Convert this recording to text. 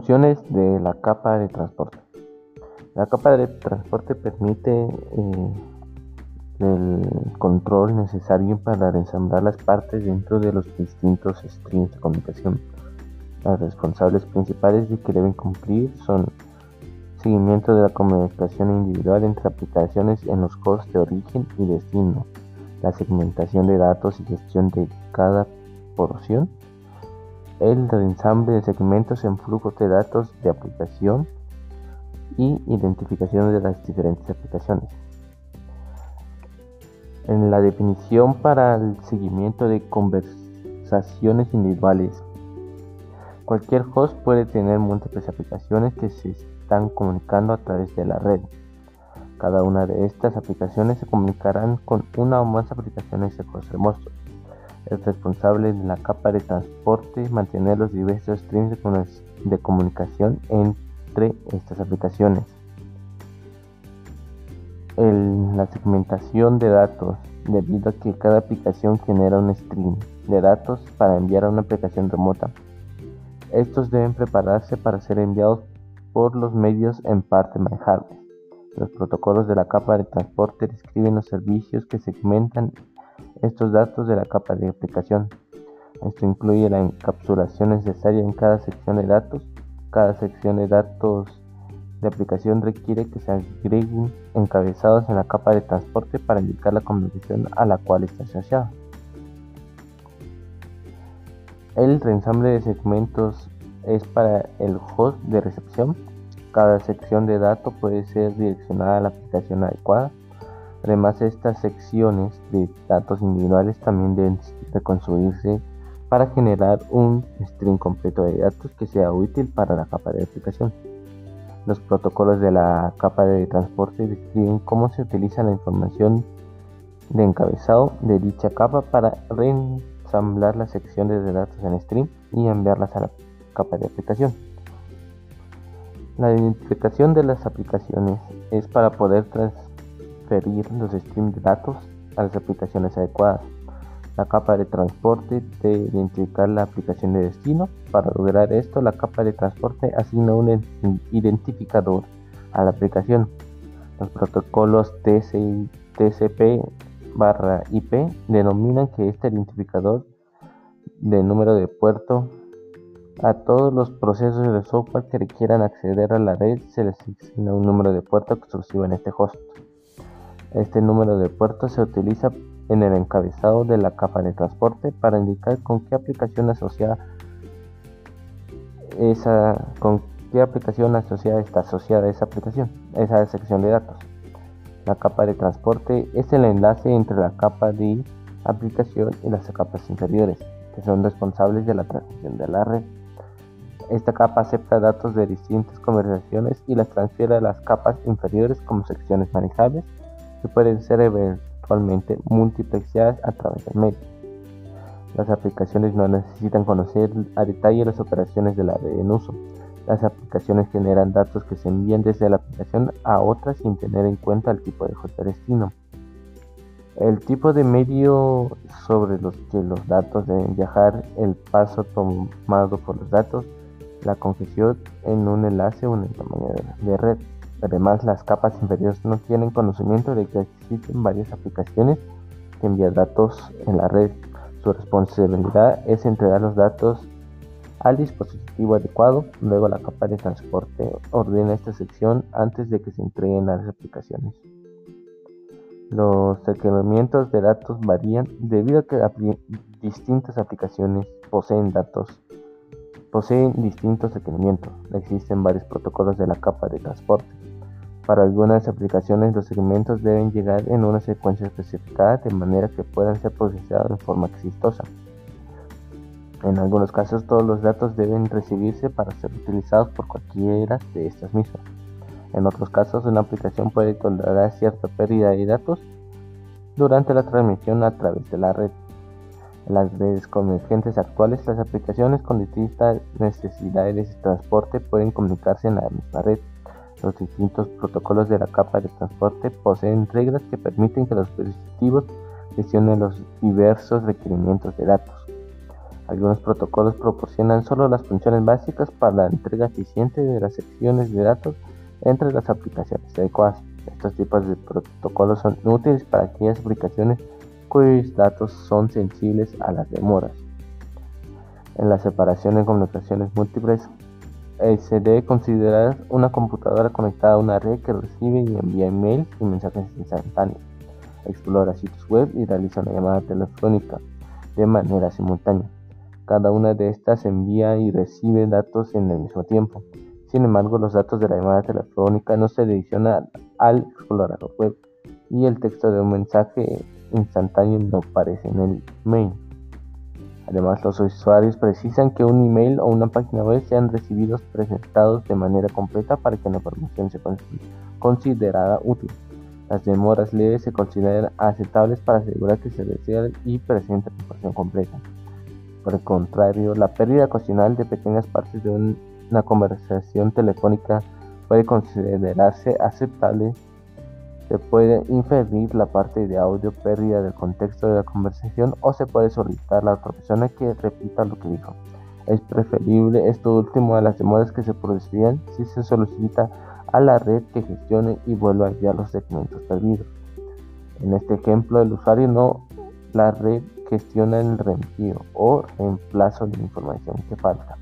Funciones de la capa de transporte. La capa de transporte permite eh, el control necesario para ensamblar las partes dentro de los distintos streams de comunicación. Las responsables principales de que deben cumplir son seguimiento de la comunicación individual entre aplicaciones en los hosts de origen y destino, la segmentación de datos y gestión de cada porción, el ensamble de segmentos en flujos de datos de aplicación y identificación de las diferentes aplicaciones. En la definición para el seguimiento de conversaciones individuales, cualquier host puede tener múltiples aplicaciones que se están comunicando a través de la red. Cada una de estas aplicaciones se comunicarán con una o más aplicaciones de host remoto es responsable de la capa de transporte mantener los diversos streams de comunicación entre estas aplicaciones. la segmentación de datos, debido a que cada aplicación genera un stream de datos para enviar a una aplicación remota. Estos deben prepararse para ser enviados por los medios en parte manejables. Los protocolos de la capa de transporte describen los servicios que segmentan estos datos de la capa de aplicación. Esto incluye la encapsulación necesaria en cada sección de datos. Cada sección de datos de aplicación requiere que se agreguen encabezados en la capa de transporte para indicar la comunicación a la cual está asociada. El reensamble de segmentos es para el host de recepción. Cada sección de datos puede ser direccionada a la aplicación adecuada Además, estas secciones de datos individuales también deben reconstruirse para generar un string completo de datos que sea útil para la capa de aplicación. Los protocolos de la capa de transporte describen cómo se utiliza la información de encabezado de dicha capa para reensamblar las secciones de datos en string y enviarlas a la capa de aplicación. La identificación de las aplicaciones es para poder transformar los streams de datos a las aplicaciones adecuadas. La capa de transporte debe identificar la aplicación de destino. Para lograr esto, la capa de transporte asigna un identificador a la aplicación. Los protocolos TCP barra IP denominan que este identificador de número de puerto a todos los procesos de software que requieran acceder a la red se les asigna un número de puerto exclusivo en este host. Este número de puertos se utiliza en el encabezado de la capa de transporte para indicar con qué aplicación asociada esa con qué aplicación asociada está asociada esa aplicación, esa sección de datos. La capa de transporte es el enlace entre la capa de aplicación y las capas inferiores, que son responsables de la transmisión de la red. Esta capa acepta datos de distintas conversaciones y las transfiere a las capas inferiores como secciones manejables que pueden ser eventualmente multiplexadas a través del medio. Las aplicaciones no necesitan conocer a detalle las operaciones de la red en uso. Las aplicaciones generan datos que se envían desde la aplicación a otras sin tener en cuenta el tipo de host de destino. El tipo de medio sobre los que los datos deben viajar, el paso tomado por los datos, la congestión en un enlace o en el tamaño de red. Además, las capas inferiores no tienen conocimiento de que existen varias aplicaciones que envían datos en la red. Su responsabilidad es entregar los datos al dispositivo adecuado. Luego la capa de transporte ordena esta sección antes de que se entreguen a las aplicaciones. Los requerimientos de datos varían debido a que distintas aplicaciones poseen datos poseen distintos requerimientos. Existen varios protocolos de la capa de transporte. Para algunas aplicaciones los segmentos deben llegar en una secuencia especificada de manera que puedan ser procesados de forma exitosa. En algunos casos todos los datos deben recibirse para ser utilizados por cualquiera de estas mismas. En otros casos una aplicación puede tolerar cierta pérdida de datos durante la transmisión a través de la red. En las redes convergentes actuales, las aplicaciones con distintas necesidades de transporte pueden comunicarse en la misma red. Los distintos protocolos de la capa de transporte poseen reglas que permiten que los dispositivos gestionen los diversos requerimientos de datos. Algunos protocolos proporcionan solo las funciones básicas para la entrega eficiente de las secciones de datos entre las aplicaciones adecuadas. Estos tipos de protocolos son útiles para aquellas aplicaciones cuyos datos son sensibles a las demoras. En la separación de comunicaciones múltiples, se debe considerar una computadora conectada a una red que recibe y envía emails y mensajes instantáneos, explora sitios web y realiza una llamada telefónica de manera simultánea. Cada una de estas envía y recibe datos en el mismo tiempo. Sin embargo, los datos de la llamada telefónica no se adicionan al explorador web y el texto de un mensaje instantáneo no aparece en el mail. Además, los usuarios precisan que un email o una página web sean recibidos presentados de manera completa para que la información sea considerada útil. Las demoras leves se consideran aceptables para asegurar que se reciba y presente la información completa. Por el contrario, la pérdida ocasional de pequeñas partes de una conversación telefónica puede considerarse aceptable. Se puede inferir la parte de audio pérdida del contexto de la conversación o se puede solicitar a la otra persona que repita lo que dijo. Es preferible esto último a las demoras que se producirían si se solicita a la red que gestione y vuelva a enviar los segmentos perdidos. En este ejemplo, el usuario no la red gestiona el reenvío o reemplazo de información que falta.